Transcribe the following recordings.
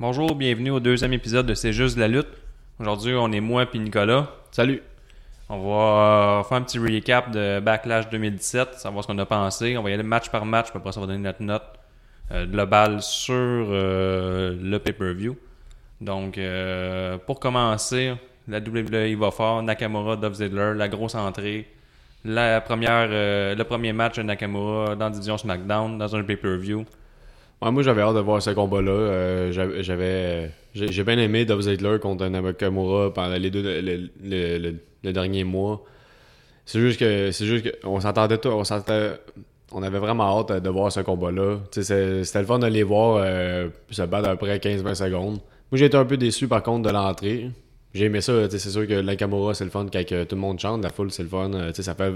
Bonjour, bienvenue au deuxième épisode de C'est juste de la lutte. Aujourd'hui, on est moi et Nicolas. Salut. On va euh, faire un petit recap de Backlash 2017, savoir ce qu'on a pensé. On va y aller match par match, puis après ça, on va donner notre note euh, globale sur euh, le pay-per-view. Donc, euh, pour commencer, la WWE va fort, Nakamura, Dolph Ziggler, la grosse entrée. La première, euh, le premier match de Nakamura dans la division SmackDown, dans un pay-per-view. Moi, j'avais hâte de voir ce combat-là. Euh, j'avais, j'ai bien aimé Dolph Ziggler contre Nakamura pendant les deux, le, dernier mois. C'est juste que, c'est juste que, on s'entendait tout, on on avait vraiment hâte de voir ce combat-là. C'était le fun de les voir euh, se battre après 15-20 secondes. Moi, j'ai été un peu déçu par contre de l'entrée. J'ai aimé ça, c'est sûr que Nakamura c'est le fun quand tout le monde chante, la foule c'est le fun. euh, ça fait,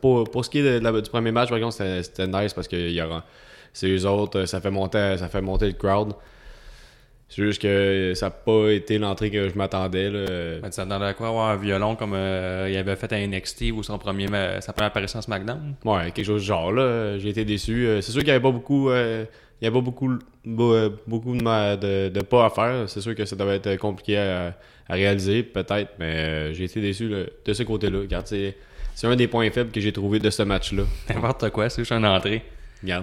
pour, ce qui est du premier match, par exemple, c'était nice parce que il y aura, c'est eux autres, euh, ça fait monter, ça fait monter le crowd. C'est juste que ça n'a pas été l'entrée que je m'attendais. Ben, tu t'attendais à quoi avoir un violon comme euh, il avait fait à NXT ou son premier, sa première apparition à SmackDown? Ouais, quelque chose du genre là. J'ai été déçu. Euh, C'est sûr qu'il n'y avait pas beaucoup. euh, il y pas beaucoup, beau- beaucoup de, de, de pas à faire. C'est sûr que ça devait être compliqué à, à réaliser, peut-être, mais j'ai été déçu là, de ce côté-là. C'est un des points faibles que j'ai trouvé de ce match-là. N'importe quoi, c'est juste une entrée.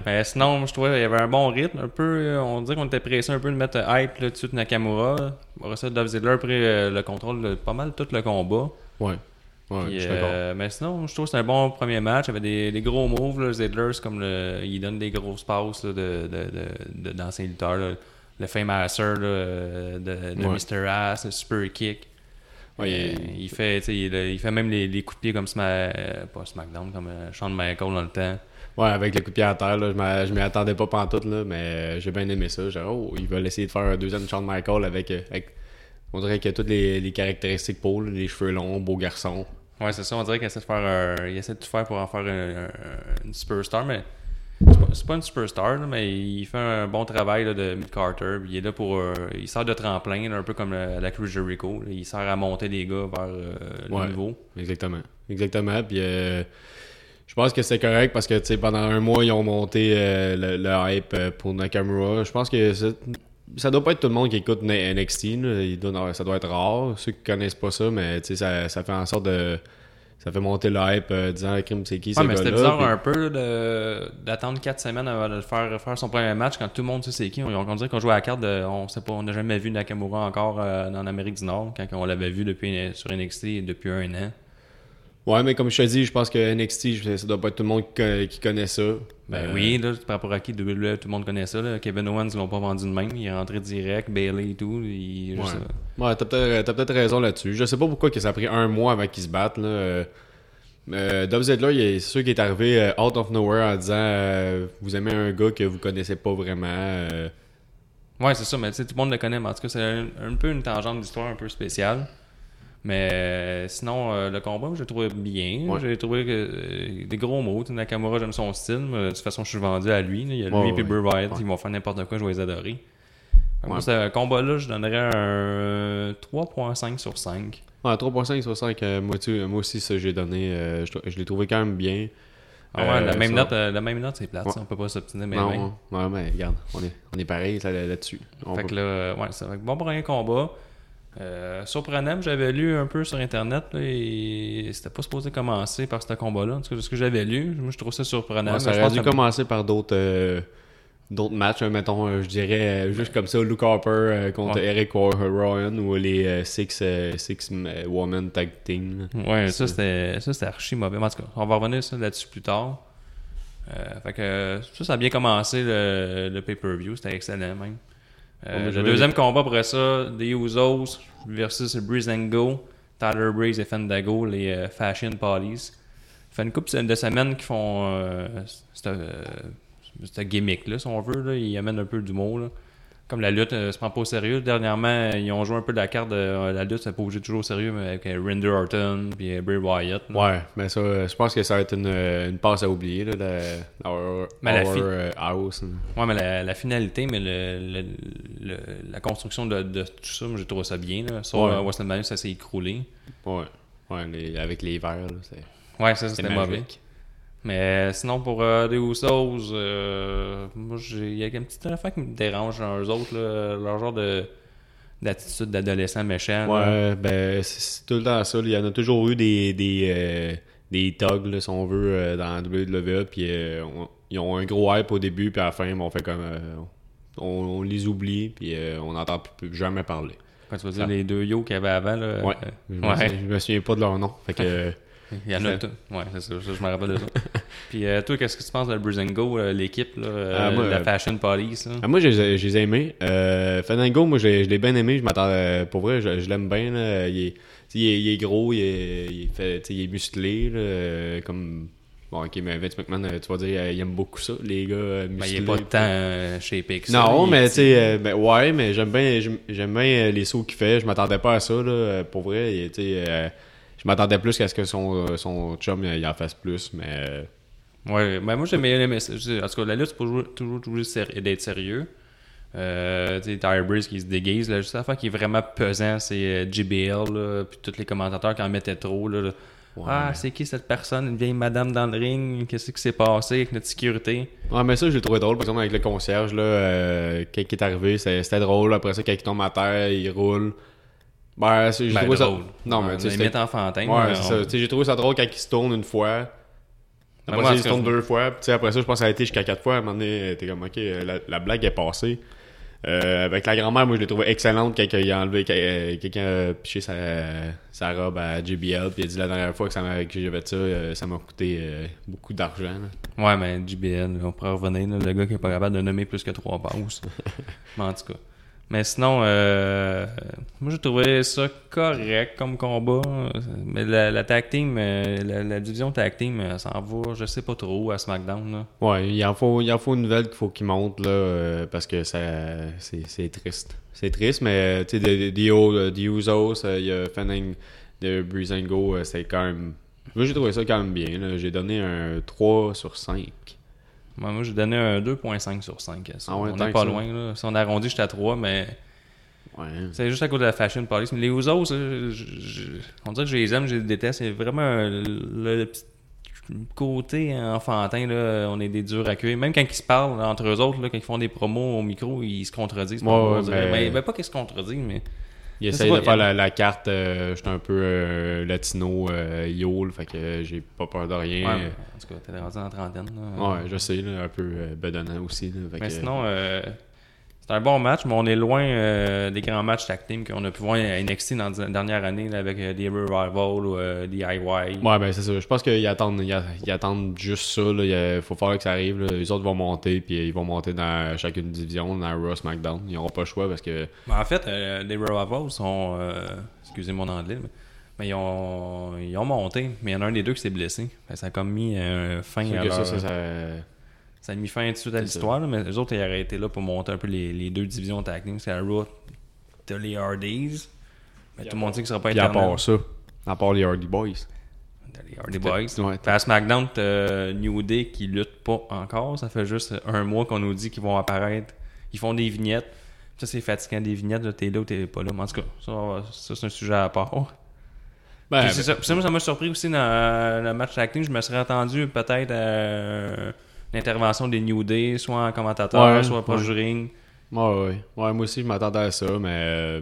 Mais sinon, je trouvais qu'il y avait un bon rythme. Un peu, euh, on dirait qu'on était pressé un peu de mettre hype là, dessus de Nakamura. Après ça, Dolph Ziggler a pris euh, le contrôle de pas mal tout le combat. Ouais. Ouais, Puis, je euh, mais sinon, je trouve que c'est un bon premier match. Il y avait des, des gros moves. Là. C'est comme le, il donne des grosses passes là, de, de, de, de, d'anciens lutteurs. là. Le Fame Asser de, de Ouais. Mr. Ass, le Super Kick. Ouais, Euh, il- il, fait, il, il fait même les, les coups de pied comme Sma- euh, pas SmackDown, comme euh, Shawn Michaels dans le temps. Ouais, avec le coup de pied à terre, là, je m'y attendais pas pantoute, là, mais euh, j'ai bien aimé ça. Dit, oh, ils veulent essayer de faire un deuxième Shawn Michael avec, euh, avec- on dirait qu'il a toutes les, les caractéristiques pour, là, les cheveux longs, beau garçon. Ouais, c'est ça. On dirait qu'il essaie de faire il essaie de tout faire pour en faire un- un- une superstar, mais c'est pas, pas une superstar, là, mais il fait un bon travail là, de Mick Carter. il est là pour. euh, il sert de tremplin, là, un peu comme euh, la Cruz Jericho. Il sert à monter les gars vers euh, le Ouais. niveau. Exactement. Exactement. Puis euh, je pense que c'est correct parce que pendant un mois, ils ont monté euh, le, le hype euh, pour Nakamura. Je pense que ça doit pas être tout le monde qui écoute NXT. là. Il doit- ça doit être rare, ceux qui connaissent pas ça, mais ça, ça fait en sorte de. Ça fait monter le hype euh, disant crime c'est qui Ouais, mais c'était bizarre Puis- un peu d'attendre 4 semaines avant de le faire, faire son premier match quand tout le monde sait c'est qui. On, on dirait qu'on joue à la carte de. On sait pas, on n'a jamais vu Nakamura encore euh, en Amérique du Nord quand on l'avait vu depuis, sur NXT depuis un an. Ouais, mais comme je te dis, je pense que NXT, ça doit pas être tout le monde qui, co- qui connaît ça. Ben Euh, oui, là, par rapport à qui WWE, tout le monde connaît ça. Là. Kevin Owens, ils l'ont pas vendu de même. Il est rentré direct, Bailey et tout. Il, Ouais. euh, Ouais, t'as peut-être t'as peut-être raison là-dessus. Je sais pas pourquoi que ça a pris un mois avant qu'ils se battent. Là. Euh, euh, Dolph Ziggler, il est sûr qu'il est arrivé euh, out of nowhere en disant euh, Vous aimez un gars que vous connaissez pas vraiment. euh. Ouais, c'est ça, mais tu sais, tout le monde le connaît. Mais en tout cas, c'est un, un peu une tangente d'histoire un peu spéciale. Mais euh, sinon, euh, le combat, j'ai trouvé bien. Ouais. J'ai trouvé que euh, des gros mots. Nakamura, j'aime son style. mais de toute façon, je suis vendu à lui. là. Il y a lui et. Bray. Ouais. Ils vont faire n'importe quoi, je vais les adorer. Moi, ce combat-là, je donnerais un 3.5 sur 5. Ouais, 3.5 sur 5, euh, moi, tu- moi aussi, ça j'ai donné. euh, je, je l'ai trouvé quand même bien. Ah ouais, Euh, la, même note, la même note, c'est plate. Ouais. ça. On peut pas s'obstiner. Mais non, ouais, mais regarde, on est, on est pareil là- là-dessus. On Fait peut- que là, ouais, un bon premier combat. Euh, surprenant, j'avais lu un peu sur internet là, et c'était pas supposé commencer par ce combat-là. En tout cas, ce que j'avais lu, moi je trouve ça surprenant. Ouais, ça aurait dû commencer par d'autres euh, d'autres matchs, hein, mettons, euh, je dirais, euh, juste comme ça, Luke Harper contre Ouais. Eric Rowan ou les Six, six Women Tag Team. là. Ouais, ça c'était ça c'était archi mauvais. Mais En tout cas, on va revenir ça là-dessus plus tard. Fait que ça, ça a bien commencé le, le pay-per-view, c'était excellent même. Euh, le deuxième combat après ça, The Usos versus Breeze and Go, Tyler Breeze et Fandago, les euh, Fashion Police. fait une couple de semaines qui font euh, euh, cette gimmick-là, si on veut. Là. Ils amènent un peu d'humour. Comme la lutte euh, se prend pas au sérieux. Dernièrement, ils ont joué un peu de la carte de euh, la lutte, c'est pas obligé de toujours au sérieux, mais avec euh, Randy Orton puis euh, Bray Wyatt. là. Ouais, mais ça, je pense que ça va être une, une passe à oublier, là, la, our, Mais la our, fi- house. hein. Ouais, mais la, la finalité, mais le, le- le- la construction de, de tout ça, moi j'ai trouvé ça bien. Là. Sur Ouais. WrestleMania, ça s'est écroulé. Ouais, ouais les- avec les verres, là, c'est Ouais, ça c'est c'était mauvais. magique. Mais sinon, pour euh, les Usos, euh, moi, j'ai- il y a une petite affaire qui me dérange dans eux autres, là, leur genre de d'attitude d'adolescent méchant. là. Ouais, ben, c'est- tout le temps ça. Il y en a toujours eu des, des, euh, des thugs, là, si on veut, euh, dans la WWE. Puis on- ils ont un gros hype au début, puis à la fin, on fait comme. euh, on, on les oublie, puis on n'entend plus, plus jamais parler. Quand tu vas dire les deux yo qu'il y avait avant, là, Ouais. Je me, Ouais. souviens, je me souviens pas de leur nom. Fait que. il y en a tout. Ouais, c'est ça, je me rappelle de ça. Puis euh, toi, qu'est-ce que tu penses de Bruzingo, euh, l'équipe, là, euh, Ah, moi, la euh, Fashion Police? Là? Ah, moi, je les ai- je les ai aimés. Fandango, moi, je l'ai je l'ai bien aimé. Je. Pour vrai, je, je l'aime bien. là. Il, est, tu sais, il, est, il est gros, il est, il est fait, tu sais, il est musclé. là, comme. Bon, ok, mais Vince McMahon, tu vas dire, il aime beaucoup ça, les gars euh, Ben, musclés. il est pas tant euh, que ça. Non, mais tu sais, ben, ouais, mais j'aime bien, j'aime bien les sauts qu'il fait. Je m'attendais pas à ça, là, pour vrai. Tu sais, je m'attendais plus qu'à ce que son, euh, son chum il il en fasse plus, mais. euh, Ouais, ben moi j'aimais les messages. En tout cas, la lutte, c'est toujours, toujours, toujours séri- d'être sérieux. Euh, tu sais, Tyre Breeze qui se déguise. La juste affaire qui est vraiment pesant, c'est euh, JBL, là, puis tous les commentateurs qui en mettaient trop. Là, là. ah, c'est qui cette personne, une vieille madame dans le ring? Qu'est-ce qui s'est passé avec notre sécurité? Ouais, mais ça, je l'ai trouvé drôle, par exemple, avec le concierge, là, euh, quand il est arrivé, c'était drôle. Après ça, quand il tombe à terre, il roule. Ben, c'est- j'ai Ben, trouvé drôle. ça. Non, mais tu sais, enfantin. Ouais, c'est on- ça. J'ai trouvé ça drôle quand il se tourne une fois. Après moi, ça, il se tourne je- deux fois. Puis, après ça, je pense que ça a été jusqu'à quatre fois. À un moment donné, t'es comme, ok, la, la blague est passée. Euh, avec la grand-mère, moi, je l'ai trouvé excellente quand il a enlevé, euh, quelqu'un a piché sa, sa robe à JBL. Puis il a dit la dernière fois que, ça m'a- que j'ai fait ça, euh, ça m'a coûté euh, beaucoup d'argent. là. Ouais, mais JBL, on pourrait revenir, là, le gars qui est pas capable de nommer plus que trois passes. mais en tout cas. Mais sinon, euh, moi j'ai trouvé ça correct comme combat. Mais la, tag team, euh, la, la division tag team, euh, s'en va, je sais pas trop, à SmackDown. Là. Ouais, il en faut, il en faut une nouvelle qu'il faut qu'il monte là, euh, parce que ça, c'est, triste. C'est triste, mais tu sais, des des- euh, il y a Fanning de Breezango, euh, c'est quand même. Moi, j'ai trouvé ça quand même bien. J'ai donné un 3 sur 5. Moi, moi j'ai donné un 2.5 sur 5. à ça. Ah ouais, on tant est que pas loin. Là. Si on arrondit, j'étais à 3, mais Ouais. c'est juste à cause de la fashion police. Mais les je- on dirait que je les aime, je les déteste. C'est vraiment le, le petit côté enfantin. Là, on est des durs à cuire. Même quand ils se parlent entre eux autres, là, quand ils font des promos au micro, ils se contredisent. Ouais, dirait. mais- mais... ben, pas qu'ils se contredisent, mais. Il Je essaye de faire la, la carte, euh, j'étais un peu euh, latino, euh, yole, fait que j'ai pas peur de rien. Ouais, Ouais, en tout cas, t'es rendu en trentaine. là. je sais, là, un peu euh, bedonnant aussi. là, fait Mais que- sinon, euh, c'est un bon match, mais on est loin euh, des grands matchs tag team qu'on a pu voir à NXT dans la dernière année là, avec euh, des Revival ou euh, des DIY. Ouais, ben c'est ça. Je pense qu'ils attendent, ils, ils attendent juste ça. là. Il faut falloir que ça arrive. là. Les autres vont monter, puis ils vont monter dans chacune division, dans Raw, SmackDown. Ils n'auront pas le choix parce que. Mais en fait, euh, les Revival sont. euh, excusez mon anglais, mais, mais ils, ont, ils ont monté, mais il y en a un des deux qui s'est blessé. Que ça a comme mis fin à leur- ça, ça, ça- ça a mis fin tout de suite à l'histoire, là, mais les autres, ils auraient été là pour monter un peu les, les deux divisions team. C'est la Raw, t'as les Hardys. Mais tout le monde sait que ce sera pas Puis à part ça, à part les Hardy Boys. T'as les Hardy Boys. Ouais, à SmackDown, t'as New Day qui lutte pas encore. Ça fait juste un mois qu'on nous dit qu'ils vont apparaître. Ils font des vignettes. Ça, c'est fatigant des vignettes. là, T'es là ou t'es pas là. Mais en tout cas, ça, ça, c'est un sujet à part. Ben, c'est ça, ça, moi, ça m'a surpris aussi dans le match team. Je me serais attendu peut-être à l'intervention des New Day, soit en commentateur, Ouais, soit proche ouais. du ring. ouais, ouais. Ouais, moi aussi, je m'attendais à ça, mais. euh,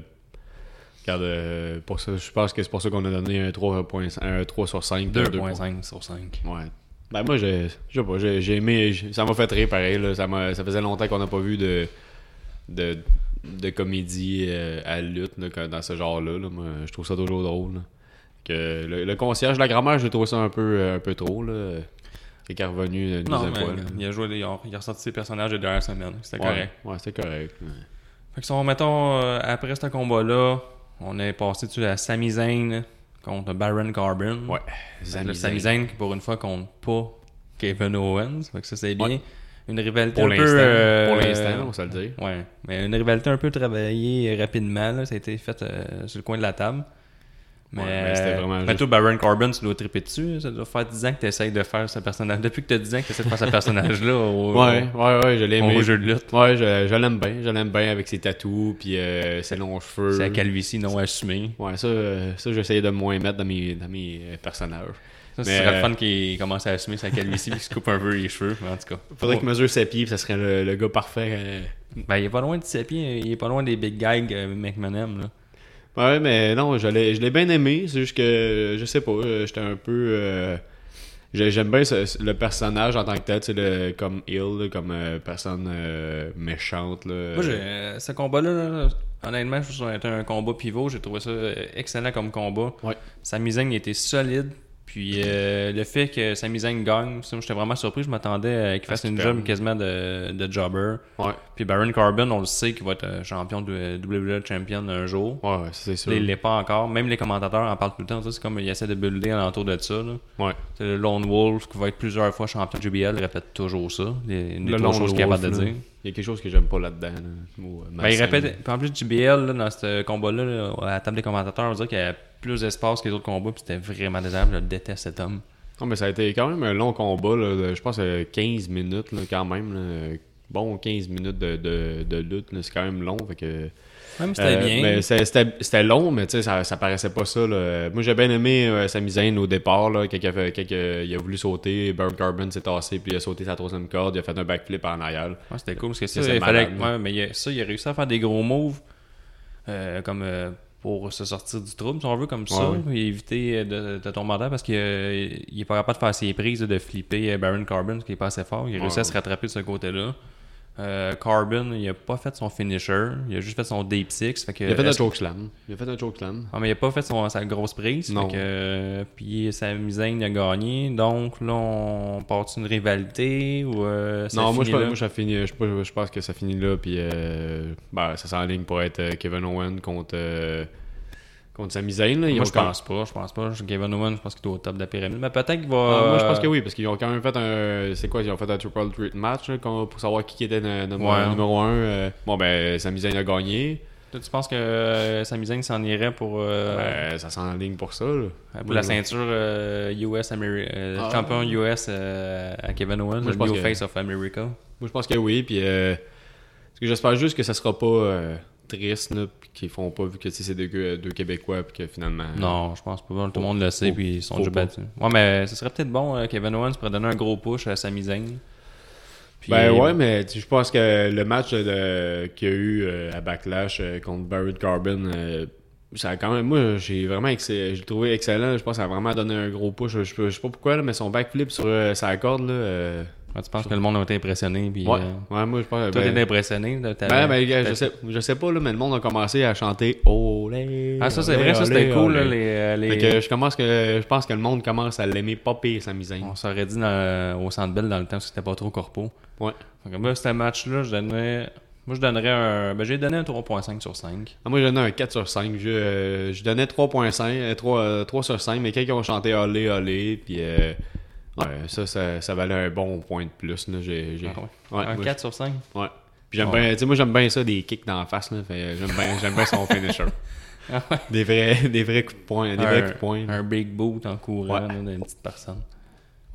Regarde, euh, pour ça, je pense que c'est pour ça qu'on a donné un 3, un 3 sur 5. 2.5 sur 5. Ouais. Ben moi, j'ai- je sais pas, j'ai j'ai aimé, ça m'a fait rire pareil. Là. Ça, m'a- ça faisait longtemps qu'on n'a pas vu de, de, de comédie euh, à lutte là, dans ce genre-là. là. Moi, je trouve ça toujours drôle. là. Que le, le concierge, la grand-mère, j'ai trouvé ça un peu, un peu trop. Là. Qui est revenu une Non, mais il a joué, il a, il a ressorti ses personnages de dernière semaine. C'était Ouais, correct. ouais, c'était correct. ouais. Fait que si on, mettons, euh, après ce combat-là, on est passé dessus à Sami Zayn contre Baron Corbin. Ouais. Fait que le Sami Zayn qui, pour une fois, compte pas Kevin Owens. Fait que ça, c'est bien. Ouais. Une rivalité Pour un l'instant, peu... euh, pour l'instant, on va se le dire. Ouais. Mais une rivalité un peu travaillée rapidement. Là. Ça a été fait euh, sur le coin de la table. Mais, Ouais, mais c'était vraiment mais juste- toi, Baron Corbin, tu dois triper dessus. Ça doit faire 10 ans que tu essayes de faire ce personnage. Depuis que tu as 10 ans que tu essaies de faire ce personnage-là au, Ouais, ouais, ouais, je l'ai au, jeu de lutte. Ouais, je, je l'aime bien. Je l'aime bien avec ses tatous, puis euh, ses longs cheveux. La calvitie non assumée. Ouais, ça, ça j'essayais de moins mettre dans mes, dans mes euh, personnages. Ça, ce Mais, serait le euh, fun qu'il commence à assumer sa calvitie et qu'il se coupe un peu les cheveux, mais en tout cas. Faudrait qu'il mesure ses pieds, ça serait le, le gars parfait. euh. Ben, il est pas loin de ses pieds, il est pas loin des big gags euh, McMahon, là. Ouais, mais non, je l'ai je l'ai bien aimé. C'est juste que, je sais pas, euh, j'étais un peu. euh, j'ai- J'aime bien ce- le personnage en tant que tel, tu sais, le- comme Hill, comme euh, personne euh, méchante. Là. Moi, j'ai, ce combat-là, là, honnêtement, je trouve que ça a été un combat pivot. J'ai trouvé ça excellent comme combat. Ouais. Sa mise était solide. Puis euh, le fait que sa mise gagne, j'étais vraiment surpris. Je m'attendais à qu'il Ah, fasse qu'il une job quasiment de, de jobber. Ouais, Puis Baron Corbin, on le sait qu'il va être euh, champion de WWE Champion un jour. ouais, ouais, c'est sûr. Là, il l'est pas encore. Même les commentateurs en parlent tout le temps. C'est comme ils essaient de builder alentour de ça. là. Ouais. C'est le Lone Wolf qui va être plusieurs fois champion de JBL, il répète toujours ça. Les- Une des Le trois choses qu'il est capable de dire. Il y a quelque chose que j'aime pas là-dedans. là. Euh, Ben, il répète. Puis en plus, JBL, là, dans ce combat-là, là, à la table des commentateurs, on dirait qu'il y a plus d'espace que les autres combats, puis c'était vraiment désagréable. Je déteste cet homme. Non, mais ça a été quand même un long combat. Là, de- je pense euh, 15 minutes là, quand même. là. Bon, 15 minutes de, de, de lutte. C'est quand même long. Fait que, Même c'était Euh, bien. mais C'était long, mais tu sais, ça, ça paraissait pas ça. là. Moi, j'ai bien aimé euh, sa misaine au départ. Là, quand, il a quand il a voulu sauter, Baron Carbon s'est tassé, puis il a sauté sa troisième corde, il a fait un backflip en arrière. Ouais, c'était cool parce que ça, il fallait. Ouais, mais il a- ça, il a réussi à faire des gros moves euh, comme euh, pour se sortir du trouble, si on veut, comme ça, et éviter de, de tomber en terre parce qu'il euh, il est pas capable de faire ses prises de flipper Baron Corbin, qui est pas assez fort. Il a réussi Ouais, à se rattraper de ce côté-là. Euh, Corbin, il a pas fait son finisher, il a juste fait son deep six. Fait que, Il a fait un est-ce- chokeslam. Il a fait un chokeslam. Ah, mais il a pas fait son, sa grosse prise. Non. Fait que, puis sa misaine a gagné. Donc là, on part une rivalité ou euh, ça Non, moi je, là? moi, ça finit, je, je- je pense que ça finit là, puis euh, ben, ça s'enligne pour être euh, Kevin Owen contre, contre Sami Zayn. là. Ils Moi, je pense pas. Je pense pas. Kevin Owens, je pense qu'il est au top de la pyramide. Mais peut-être qu'il va. Ah, moi, je pense que oui, parce qu'ils ont quand même fait un. C'est quoi Ils ont fait un triple threat match là, pour savoir qui était le, le- Ouais. le numéro 1. bon, ben, Sami Zayn a gagné. Toi, tu penses que euh, Sami Zayn s'en irait pour, euh, Ben, ça s'enligne pour ça. Là. pour la ceinture euh, US Ameri- euh, Ah. champion US euh, à Kevin Owens, Moi, je le pense new que- face of America. Moi, je pense que oui. Puis, euh, parce que j'espère juste que ça sera pas euh, triste, là, puis qu'ils font pas vu que c'est deux, euh, deux Québécois, puis que finalement. Non, je pense pas. Tout le monde le sait, Faut- puis ils sont déjà battus. Ouais, mais ce serait peut-être bon. euh, Kevin Owens pourrait donner un gros push à Sami Zayn. Puis, Ben ouais, mais je pense que le match qu'il y a eu euh, à Backlash euh, contre Barrett Carbon, euh, ça a quand même. Moi, j'ai vraiment j'ai trouvé excellent. Je pense que ça a vraiment donné un gros push. Je, je, je sais pas pourquoi, là, mais son backflip sur euh, sa corde, là. Euh, Ouais, tu penses que le monde a été impressionné. Puis, ouais. euh, ouais, moi, je pense. toi, ben, t'es impressionné. là, t'avais- ben, ben, je sais, je sais pas, là, mais le monde a commencé à chanter Olé. Ah, ça, c'est olé, vrai, ça, c'était cool. Là, les, euh, les- Fait que je commence que je pense que le monde commence à l'aimer pas pire sa misaine. On s'aurait dit dans- au Centre Bell dans le temps que c'était pas trop corpo. Ouais. Fait que moi, ce match-là, je donnais. Moi, je donnerais un. Ben, j'ai donné un 3.5 sur 5. Ah, moi, je donnais un 4 sur 5. Je, euh, je donnais 3.5, euh, 3, euh, 3 sur 5, mais ils ont chanté Olé, Olé, puis euh, ouais, ça, ça, ça valait un bon point de plus. Là. J'ai, j'ai- Ah ouais? un moi, 4 sur 5. je- ouais. Puis j'aime Ouais. bien, moi, j'aime bien ça, des kicks dans la face. Là, fait, j'aime, bien, j'aime bien son finisher. Ah ouais. Des vrais, des vrais coups de poing. Des vrais un, coups de poing. un big boot en courant d'une petite personne.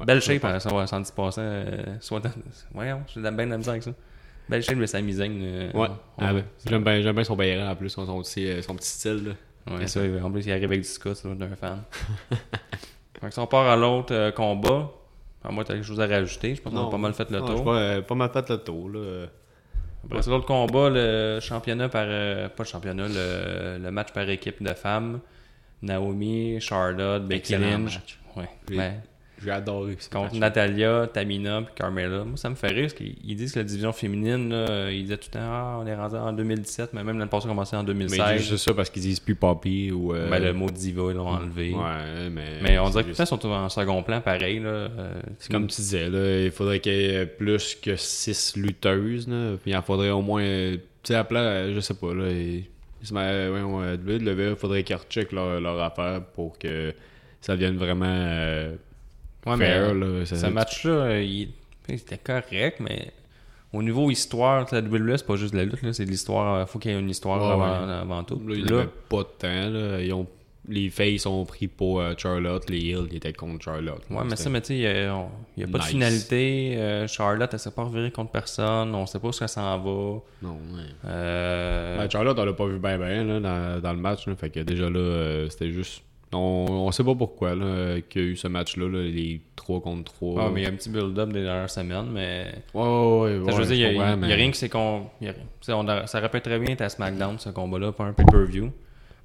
Belle ça, shape à 110%. Euh, soit dans... Voyons, j'ai bien de la misère avec ça. Belle shape de sa misaine. euh, Ouais. Ah, ben, j'aime, bien, j'aime bien son baillant en plus, son, son, petit, euh, son petit style. Là. Ouais, ça, en plus, il arrive avec du Scott, ça, d'un fan. fait que si on part à l'autre euh, combat, à moi, t'as quelque chose à rajouter. Je pense qu'on a pas mal fait le Non, tour. Pas, euh, pas mal fait le tour. Là. Après ça, l'autre combat, le championnat par. euh, pas le championnat, le, le match par équipe de femmes. Naomi, Charlotte, Becky Excellent Lynch. match. Ouais. Oui. Ben, J'ai adoré contre. Natalia, Tamina puis Carmella. Moi, ça me fait rire parce qu'ils ils disent que la division féminine, là, ils disaient tout le temps, ah, on est rendu en 2017, mais même l'année passée, on a commencé en Mais 2016. ils disent juste ça parce qu'ils disent plus Poppy ou. euh, Ben, le mot diva, ils l'ont enlevé. Ouais, mais. Mais on dirait que juste- tout le temps, ils sont en second plan, pareil. Là. Euh, C'est comme tu disais, là, il faudrait qu'il y ait plus que 6 lutteuses. Là, puis il en faudrait au moins. Tu sais, à plat, je sais pas. Là, et, ouais, ouais, WWE, il faudrait qu'ils recheckent leur, leur affaire pour que ça devienne vraiment euh, Ouais, fair. mais là, ça- ce match-là, euh, il, il était correct, mais au niveau histoire, la WWE, c'est pas juste de la lutte, là, c'est de l'histoire. Il faut qu'il y ait une histoire Ouais, avant, ouais. avant tout. Là, il Là, pas de temps. Là. Ils ont, les Faces ont pris pour euh, Charlotte, les Hills ils étaient contre Charlotte. Ouais, mais ça, C'était- mais tu sais, il n'y a, on- pas de finalité. Euh, Charlotte, elle s'est pas revirée contre personne. On sait pas où ça s'en va. Non, ouais. Euh, Ben, Charlotte, on l'a pas vu bien, bien dans, dans le match. Fait que déjà là, euh, c'était juste On, on sait pas pourquoi qu'il y a eu ce match-là, là, les 3 contre 3. Ah, mais il y a un petit build-up des dernières semaines, mais. Ouais, ouais, ouais. Je veux dire, il y a- rien que c'est qu'on. a- ça pu très bien à SmackDown, ce combat-là, pas un pay-per-view. Moi,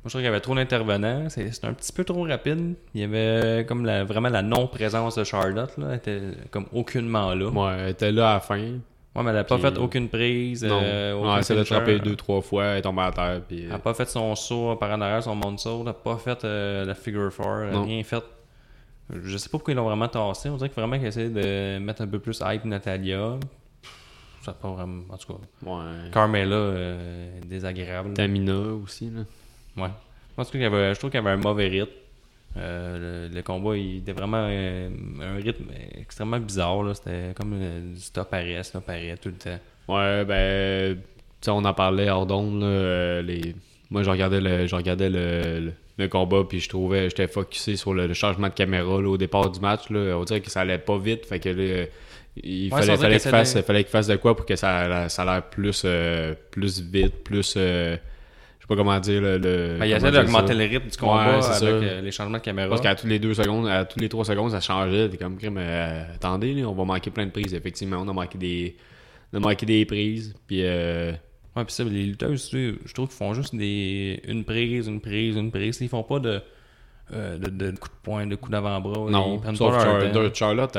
je trouve qu'il y avait trop d'intervenants. C'est- C'était un petit peu trop rapide. Il y avait comme la, vraiment la non-présence de Charlotte. Là. Elle était comme aucunement là. Ouais, elle était là à la fin. Ouais, mais elle n'a pas Puis- fait aucune prise. non. euh, non, elle s'est attrapée deux, trois fois, elle est tombée à terre. Puis, Elle n'a pas fait son saut par en arrière, son moonsault. Elle n'a pas fait euh, la figure four. Elle n'a rien fait. Je sais pas pourquoi ils l'ont vraiment tassé. On dirait que vraiment qu'ils essaient de mettre un peu plus hype Natalia. Ça pas vraiment. En tout cas, ouais. Carmela, euh, désagréable. Tamina aussi. Là. Ouais. Je avait, trouve qu'il y avait un mauvais rythme. Euh, le, le combat, il était vraiment euh, un rythme extrêmement bizarre. là. C'était comme euh, du stop arrêt, stop arrêt tout le temps. Ouais, ben, tu sais, on en parlait hors d'onde, là, euh, les... Moi, je regardais le, je regardais le, le, le combat, puis je trouvais, j'étais focusé sur le, le changement de caméra, là, au départ du match, là. On dirait que ça allait pas vite, fait que là, il Ouais, fallait, fallait qu'il fasse, de- fallait qu'il fasse de quoi pour que ça, ça a l'air plus, euh, plus vite, plus, euh, je sais pas comment dire, le... le Ben, il essaie d'augmenter le rythme du combat Ouais, avec euh, les changements de caméra. Parce qu'à tous les deux secondes, à tous les trois secondes, ça changeait. T'es comme, mais euh, attendez, là, on va manquer plein de prises. Effectivement, on a manqué des, on a manqué des prises. Puis, euh, Ouais, puis ça, les lutteuses, je trouve qu'ils font juste des une prise, une prise, une prise. Ils font pas de, euh, de, de coups de poing, de coups d'avant-bras. non, ils prennent sauf pas leur Char- temps. Charlotte,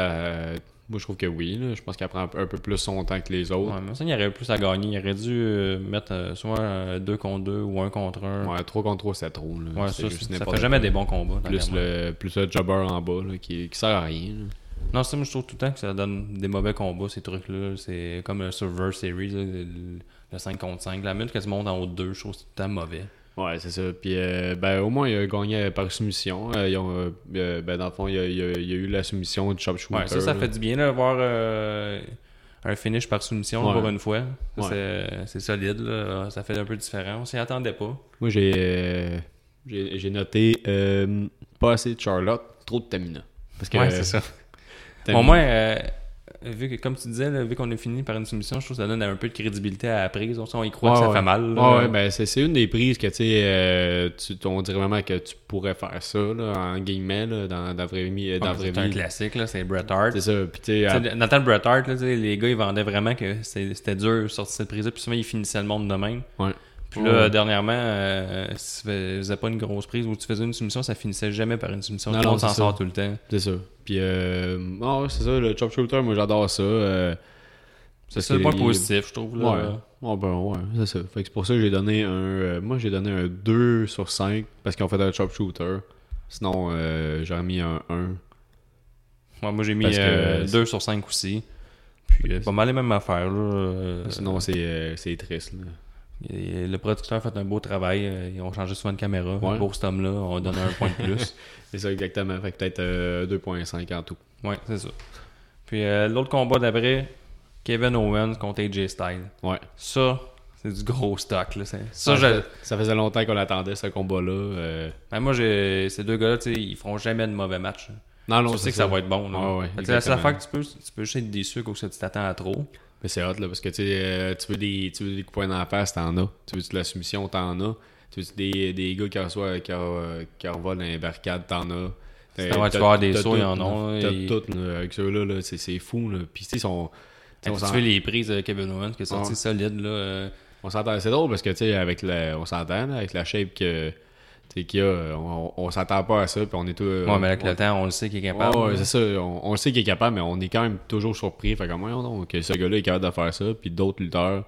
moi, je trouve que oui. là. Je pense qu'elle prend un peu- un peu plus son temps que les autres. Ouais, mais ça, il y aurait plus à gagner. Il aurait dû euh, mettre euh, soit 2 contre 2 ou 1 contre 1. Ouais, 3 contre 3, c'est trop. Là. Ouais, ça, juste ça fait jamais des bons combats. Plus le, plus le jobber en bas, là, qui, qui sert à rien. là. Non, ça, moi, je trouve tout le temps que ça donne des mauvais combats, ces trucs-là. C'est comme le Survivor Series, le, le 5 contre 5. La minute que tu montes en haut de 2, je trouve que c'est tout le temps mauvais. Ouais, c'est ça. Puis, euh, ben, au moins, il a gagné par soumission. Euh, ils ont, euh, euh, ben, dans le fond, il y a, il a- il a eu la soumission du Chop Shooter. Ouais, ça, ça fait du bien, là, voir euh, un finish par soumission Ouais. pour une fois. Ouais. c'est- solide, là. Ça fait un peu différent. On s'y attendait pas. Moi, j'ai euh, j'ai noté pas assez de Charlotte, trop de Tamina. Parce que, Ouais, c'est ça. Tamina- Au moins, vu que, comme tu disais, là, vu qu'on est fini par une soumission, je trouve que ça donne un peu de crédibilité à la prise. On, on y croit que ça ouais. fait mal. là. Ouais, ben c'est c'est une des prises que tu sais, euh, tu- on dirait vraiment que tu pourrais faire ça, là, en guillemets, là, dans, la vraie vie. La vraie c'est un classique, là, c'est Bret Hart. C'est ça. Puis tu sais, Tu à- sais, Dans le temps de Bret Hart, les gars, ils vendaient vraiment que c'était c'était dur de sortir cette prise-là, puis souvent, ils finissaient le monde de même. ouais. Puis là, Ouais. dernièrement, euh, si tu faisais pas une grosse prise ou tu faisais une soumission, ça finissait jamais par une soumission. Non, monde s'en sort tout le temps. C'est ça. Puis, euh, ouais, c'est ça, le Chop Shooter, moi j'adore ça. euh, C'est ça le point positif, je trouve. Là. Ouais. Ouais, ben ouais, c'est ça. Fait que c'est pour ça que j'ai donné un. euh, moi, j'ai donné un 2 sur 5 parce qu'ils ont fait un chop shooter. Sinon, j'aurais mis un 1. Ouais, moi, j'ai mis Parce que- 2 sur 5 aussi. Puis, pas mal les mêmes affaires. Là. Sinon, c'est c'est triste. Là. Et le producteur a fait un beau travail. euh, Ils ont changé souvent de caméra. Ouais. Pour cet homme-là, on donne un point de plus. C'est ça, exactement. Fait que peut-être euh, 2.5 en tout. Ouais, c'est ça. Puis, euh, l'autre combat d'après, Kevin Owens contre AJ Styles. Ouais. Ça, c'est du gros stock. Là. Ça, Ça, je- ça faisait longtemps qu'on attendait ce combat-là. euh. Ben, moi, j'ai ces deux gars-là, ils feront jamais de mauvais match. Non, non, tu sais que ça va être bon. Là. Ouais, que c'est la seule affaire que tu peux, tu peux juste être déçu que tu t'attends à trop. Mais c'est hot, là, parce que euh, tu veux des, tu veux des coups de poing dans la face, t'en as. Tu veux de la soumission, t'en as. Tu veux des, des gars qui reçoivent, qui, qui dans les barricades, t'en as. Tu vas avoir des sauts, ils en ont, là, T'as et- tout, là, avec ceux-là, là, c'est c'est fou, là. Puis, tu sais, ils sont. tu on fais les prises de Kevin Owens qui est sorti Ouais. solide. Là, euh, on s'entend. C'est drôle parce que, tu sais, avec le, on s'entend, avec la shape que, qu'il y a, on, s'attend pas à ça, puis on est tout. ouais, mais avec on- le temps, on le sait qu'il est capable. Ouais, c'est ça. On, on le sait qu'il est capable, mais on est quand même toujours surpris. Fait comme, donc, que ce gars-là est capable de faire ça. Puis d'autres lutteurs,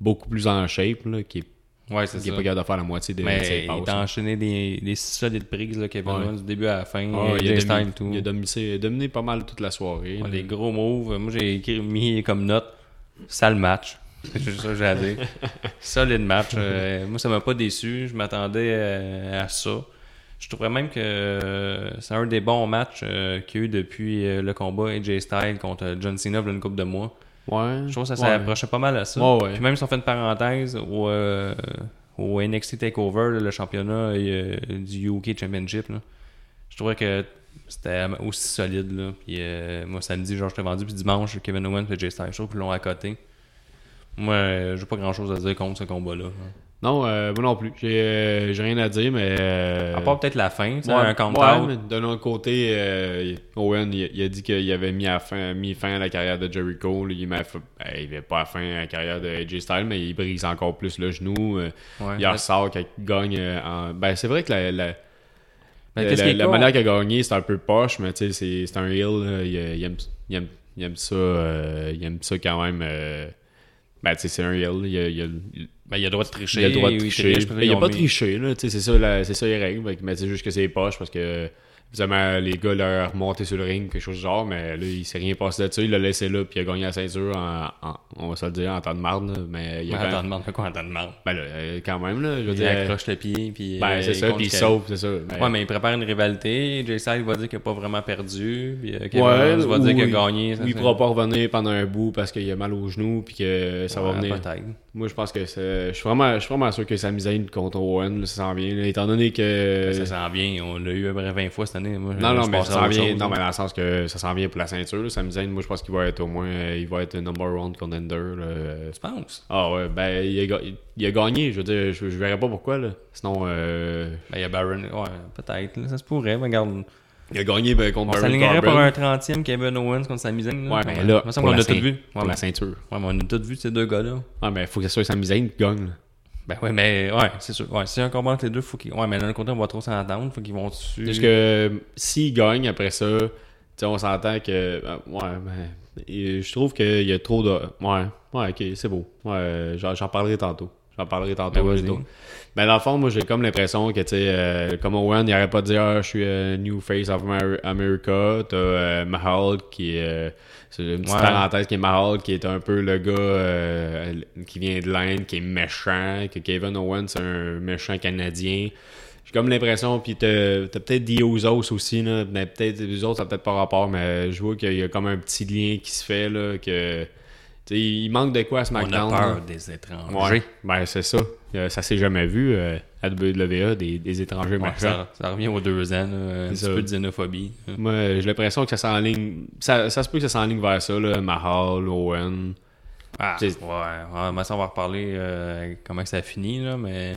beaucoup plus en shape, là, qui est, Ouais, c'est qui est ça. pas capable de faire la moitié des, de Mais il t'a enchaîné des, des solides prises, là, Kevin Ouais. Du début à la fin. Ah, il, a dominé, tout. il a dominé, dominé pas mal toute la soirée. Ouais, des gros moves. Moi, j'ai mis comme note sale match. C'est juste ça que j'ai à dire. Solide match. Euh, moi, ça m'a pas déçu. Je m'attendais euh, à ça. Je trouvais même que euh, c'est un des bons matchs euh, qu'il y a eu depuis le combat AJ Styles contre John Cena il y a une couple de mois. Ouais. Je trouve que ça ouais. s'approchait pas mal à ça. Ouais, ouais. Puis même si on fait une parenthèse au, au NXT TakeOver, là, le championnat du UK Championship, là, je trouvais que c'était aussi solide. Là. Puis, moi, samedi, genre, je t'ai vendu. Puis dimanche, Kevin Owens et Jay Styles, je trouve qu'ils l'ont à côté. Moi, euh, j'ai pas grand chose à dire contre ce combat-là. Non, euh, moi non plus. J'ai euh, j'ai rien à dire, mais. euh, À part peut-être la fin, ouais, un count ouais, d'un autre côté, euh, Owen, il, il a dit qu'il avait mis, à fin, mis fin à la carrière de Jericho. là. il fait- ben, pas à fin à la carrière de AJ Styles, mais il brise encore plus le genou. Ouais. il ressort quand il gagne. en... Ben, c'est vrai que la, la, Ben, la- manière qu'il a gagné, c'est un peu poche, mais tu sais, c'est c'est un heel. Il, il aime, il, aime, il aime ça. il aime ça quand même. Ben, tu sais, c'est un heel. Il, a- il a- il- Ben, il a le droit de tricher. il a le droit de tricher. Ben, il ils a ont pas mis- triché, là. tu sais, C'est ça, la- c'est ça les règles. Mais c'est juste que c'est poche parce que. Évidemment, les gars l'ont remonté sur le ring, quelque chose du genre, mais là, il s'est rien passé là-dessus. Il l'a laissé là, puis il a gagné la ceinture en, en- on va se le dire, en temps de marde. Mais il a Ouais, quand attends, même. demande quoi en temps de marde? Ben là, euh, quand même, là. Je veux Il dire. accroche le pied, puis. Ben, euh, c'est ça, puis il sauve, c'est ça. Ben, Ouais, mais il prépare une rivalité. Jay Styles va dire qu'il n'a pas vraiment perdu. Puis euh, Kevin Ouais, va dire qu'il a il- gagné. ça, il c'est- pourra pas revenir pendant un bout parce qu'il a mal au genou, puis que ça va venir. Peut-être. Moi, je pense que c'est. Je suis vraiment, je suis vraiment sûr que Sami Zayn contre Owen, là, ça s'en vient. là, étant donné que. Ben, Ça sent bien. On l'a eu à peu près 20 fois cette année. Moi, Non, non, mais ça s'en vient. chose, Non, mais dans le sens que ça s'en vient pour la ceinture. là. Sami Zayn, moi, je pense qu'il va être au moins. euh, il va être number one contender. Tu penses? Ah ouais, ben, il a, il a gagné. Je veux dire, je, je verrais pas pourquoi, là. Sinon, euh, Ben, il y a Baron. Ouais, peut-être. Ça se pourrait. Mais regarde. Il a gagné ben, On contre Baron s'alignerait pour Corbin un 30e Kevin Owens contre Sami Zayn. Ouais, mais là, Il la a tout vu. Ouais, mais, la ceinture. ouais, mais on a tout vu ces deux gars-là. Ah, mais faut que ce soit Sami Zayn qui gagne, là. Ben ouais, mais ouais, c'est sûr. Ouais, si un combat entre les deux, faut qu'ils. Ouais, mais d'un côté, on va trop s'entendre. Faut qu'ils vont dessus. Parce que euh, s'il gagne après ça, tu sais, on s'entend que. euh, ouais, ben, et je trouve qu'il y a trop de. Ouais, ouais, ok, c'est beau. Ouais, j'en j'en parlerai tantôt. J'en parlerai tantôt. Ben. Ben, dans le fond, moi, j'ai comme l'impression que, tu sais, euh, comme Owen, il arrête pas de dire, ah, je suis euh, New Face of Amer- America. T'as euh, Mahal qui est. euh, c'est une petite Ouais. parenthèse qui est Mahal, qui est un peu le gars euh, qui vient de l'Inde, qui est méchant, que Kevin Owens, c'est un méchant canadien. J'ai comme l'impression, puis t'as t'as peut-être dit aux autres aussi, là, mais peut-être les autres, ça n'a peut-être pas rapport, mais je vois qu'il y a comme un petit lien qui se fait, là, que. tu sais, il manque de quoi à on a SmackDown. peur là. des étrangers. Ouais, ben c'est ça. Euh, ça s'est jamais vu euh, à WWE, des, des étrangers Ouais, ça, ça revient aux deux ans, là, un petit ça. peu de xénophobie. Moi, j'ai l'impression que ça s'enligne. Ça, ça se peut que ça s'enligne vers ça, là. Mahal, Owen. Ah, ouais, ouais, mais ça, on va reparler euh, comment ça finit, là, mais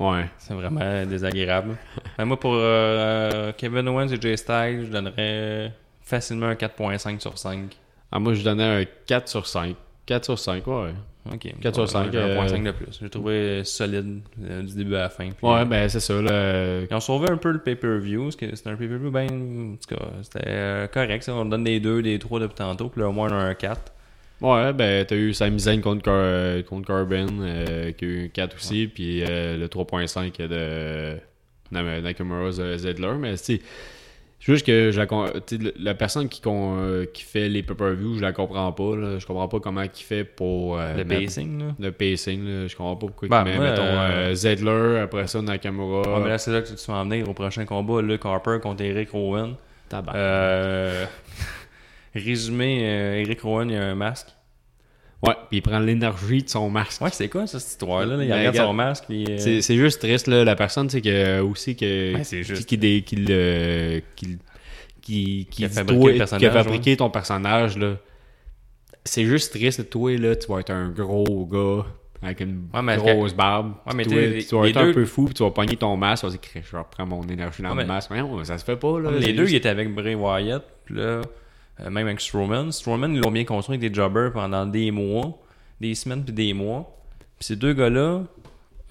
Ouais. c'est vraiment désagréable. Ben, moi, pour euh, Kevin Owens et Jay Styles, je donnerais facilement un 4.5 sur 5. Ah, moi, je donnais un 4 sur 5. 4 sur 5, ouais. Ok. 4 sur Ouais, 5, j'ai un euh, point cinq de plus. J'ai trouvé solide euh, du début à la fin. Puis, Ouais, euh, ben c'est ça, là. Ils ont sauvé un peu le pay-per-view, parce que c'était un pay-per-view bien. En tout cas, c'était correct. ça. On donne des 2, des 3 depuis tantôt, puis là, au moins on a un 4. Ouais, ben t'as eu Sami Zayn contre, Car- contre Corbin, euh, qui a eu 4 aussi, puis euh, le 3.5 de Nakamura Zedler, mais tu c'est juste que je la, la personne qui, con- euh, qui fait les pay-per-views, je la comprends pas, là. je comprends pas comment il fait pour... euh, le mettre- pacing, là. Le pacing, là, je comprends pas pourquoi Ben, il met, moi, mettons, euh, euh, Zedler, après ça Nakamura. Ouais, mais là, c'est là que tu vas en venir au prochain combat. Luke Harper contre Eric Rowan. Tabac. Euh, résumé, Eric Rowan, il a un masque. Ouais, puis il prend l'énergie de son masque. Ouais, c'est quoi ça, cette histoire-là? là? Il Ben, regarde regarde, son masque. Puis, euh, C'est, c'est juste triste, là. La personne, tu sais, que, aussi, que, c'est juste. qui, qui, dé- qui, le- qui, qui, qui a fabriqué toi- le personnage, qui a fabriqué ton personnage, là. C'est juste triste, toi, là, tu vas être un gros gars avec une Ouais, mais grosse barbe. Ouais, mais t'sais, tu vas être un peu fou, puis tu vas pogner ton masque, tu vas dire, je reprends mon énergie dans Ouais, le mais- masque. Voyons, ça se fait pas, là. Les C'est deux, ils étaient avec Bray Wyatt, puis là, euh, même avec Strowman. Strowman, ils l'ont bien construit avec des jobbers pendant des mois, des semaines puis des mois. Puis ces deux gars-là,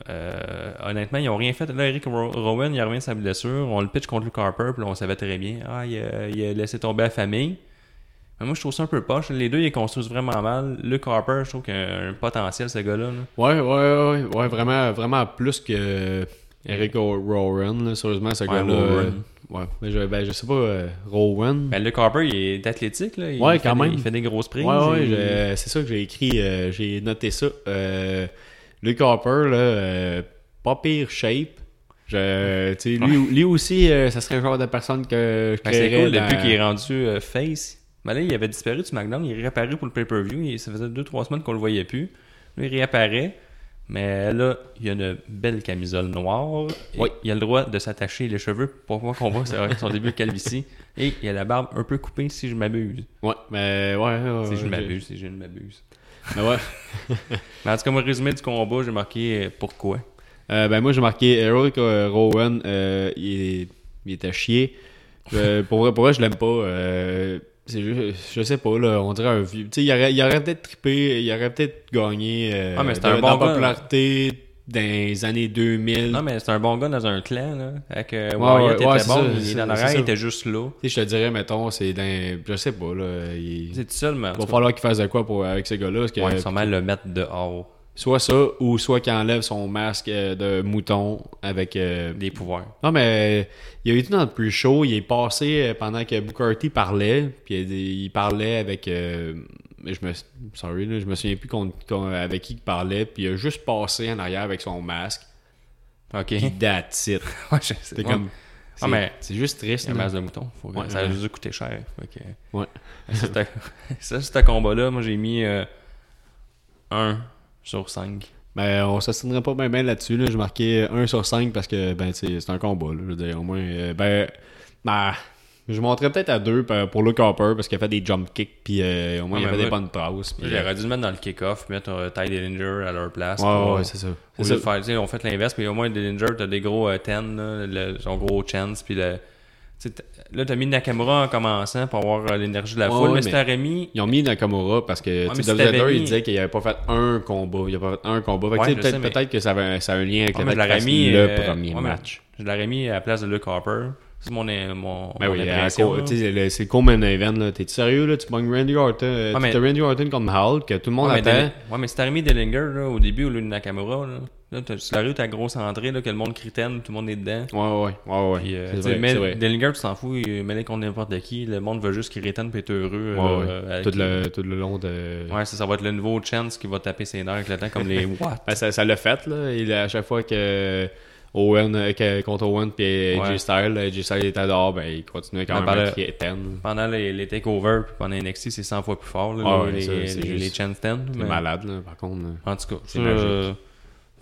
euh, honnêtement, ils ont rien fait. Là, Eric Ro- Rowan, il a revient de sa blessure. On le pitch contre Luke Harper, puis là, on savait très bien. Ah, il a, il a laissé tomber la famille. Mais moi, je trouve ça un peu poche. Les deux, ils construisent vraiment mal. Luke Harper, je trouve qu'il a un potentiel, ce gars-là. là. Ouais, ouais, ouais, ouais, vraiment, vraiment plus que Eric Rowan, sérieusement, ce Ouais, gars-là. Euh, ouais, mais je, ben, je sais pas, euh, Rowan. Ben, Luke Harper, il est athlétique. Là. Il Ouais, fait quand des- même. il fait des grosses prises. ouais, ouais, je- c'est ça que j'ai écrit, euh, j'ai noté ça. Euh, Luke Harper, là, euh, pas pire shape. Je, tu sais, lui, lui aussi, euh, ça serait le genre de personne que je Ben, c'est cool, depuis dans- qu'il est rendu euh, face. Ben là, il avait disparu du SmackDown, il est réapparu pour le pay-per-view. Il- Ça faisait 2-3 semaines qu'on le voyait plus. Là, il réapparaît. Mais là, il y a une belle camisole noire. Et Oui. Il a le droit de s'attacher les cheveux pour voir qu'on voit c'est son début de calvitie. Et il a la barbe un peu coupée si je m'abuse. Ouais, mais ouais, ouais, Si je m'abuse, si je ne m'abuse. Mais ouais. Mais en tout cas, mon résumé du combat, j'ai marqué euh, pourquoi. Euh, ben moi j'ai marqué Eric euh, Rowan, euh, il, il était chier. Euh, pour vrai, pour vrai, je l'aime pas. C'est juste, je sais pas là, on dirait un vieux. Tu sais, il aurait, il aurait peut-être trippé, il aurait peut-être gagné euh, Ah, mais de- un bon popularité dans les années 2000. Non, mais c'est un bon gars dans un clan, là. Avec euh, Ouais, Wyatt ouais, ouais, était bon, ça, il est dans il était juste là. Tu sais, je te dirais, mettons, c'est dans. Je sais pas, là. Il, C'est tout seul, mais il va falloir qu'il fasse de quoi pour, avec ces gars-là. Parce que, ouais, sûrement le mettre dehors soit ça, ou soit qu'il enlève son masque euh, de mouton avec. euh, des pouvoirs. Non, mais il a été dans le plus chaud. Il est passé euh, pendant que Booker T parlait. Puis il, parlait avec. euh, je me. Sorry, là, je me souviens plus avec qui il parlait. Puis il a juste passé en arrière avec son masque. Ok. Puis that's it. ouais, je sais. C'était Ouais. comme. Ah, c'est- mais- C'est juste triste. C'est un masse de mouton. Faut que- Ouais, ça a juste coûté cher. Que- Ouais. Ça, c'était- ça, ce combat-là, moi, j'ai mis 1 sur 5. Ben, on s'assinerait pas bien là-dessus. Là. J'ai marqué 1 sur 5 parce que ben, c'est un combat. Là. Je veux dire, au moins. euh, ben, ben, je montrais peut-être à 2 pour Luke Harper parce qu'il a fait des jump kicks. Puis euh, au moins, Ah, il a mais fait des moi- bonnes passes. puis, euh, J'aurais dû le mettre dans le kick-off, mettre euh, Ty Dillinger à leur place. ouais, pour- ouais, c'est ça. C'est faire, on fait l'inverse, puis au moins Dillinger, t'as des gros euh, 10, là, le- son gros chance, puis le. Là, t'as mis Nakamura en commençant pour avoir euh, l'énergie de la Ouais, foule, ouais, mais si mais- t'aurais mis. Ils ont mis Nakamura parce que mais tu sais, il disait qu'il avait pas fait un combat. Il a pas fait un combat. Fait que, Ouais, peut-être mais- peut-être que ça, avait, ça a un lien avec Ouais, je mis. le euh, premier ouais, match. Je l'aurais mis à la place de Luke Harper. C'est mon, mon, mon Ben oui, sais, le- c'est le Coleman Event. là. T'es sérieux? là? Tu pognes Randy Orton. euh, Ouais, mais- Randy Orton contre Mahal que tout le monde Ouais, attend. Ouais, mais mis Dillinger là, au début au lieu de Nakamura, là, là t'as, tu l'aurais eu ta grosse entrée, là, que le monde critaine, tout le monde est dedans. Ouais, ouais, ouais, ouais. Puis, euh, c'est tu sais, vrai, mais c'est vrai. Dillinger, tu t'en fous, il mêlé contre n'importe qui. Le monde veut juste qu'il rétenne puis être heureux. Ouais, ouais. euh, avec tout, le, tout le long de. Ouais, ça, ça va être le nouveau Chance qui va taper ses nerfs avec le temps, comme les What? Ben, ça, ça l'a fait, là. Il, à chaque fois que Owen, euh, que- contre Owen puis AJ Ouais. Styles, AJ Styles était dehors, ben, il continuait quand Ben, même à le- crier 10. Pendant les, les takeovers, puis pendant NXT, c'est 100 fois plus fort, là, les, juste- les Chance 10. C'est mais- malade, là, par contre. En tout cas, C'est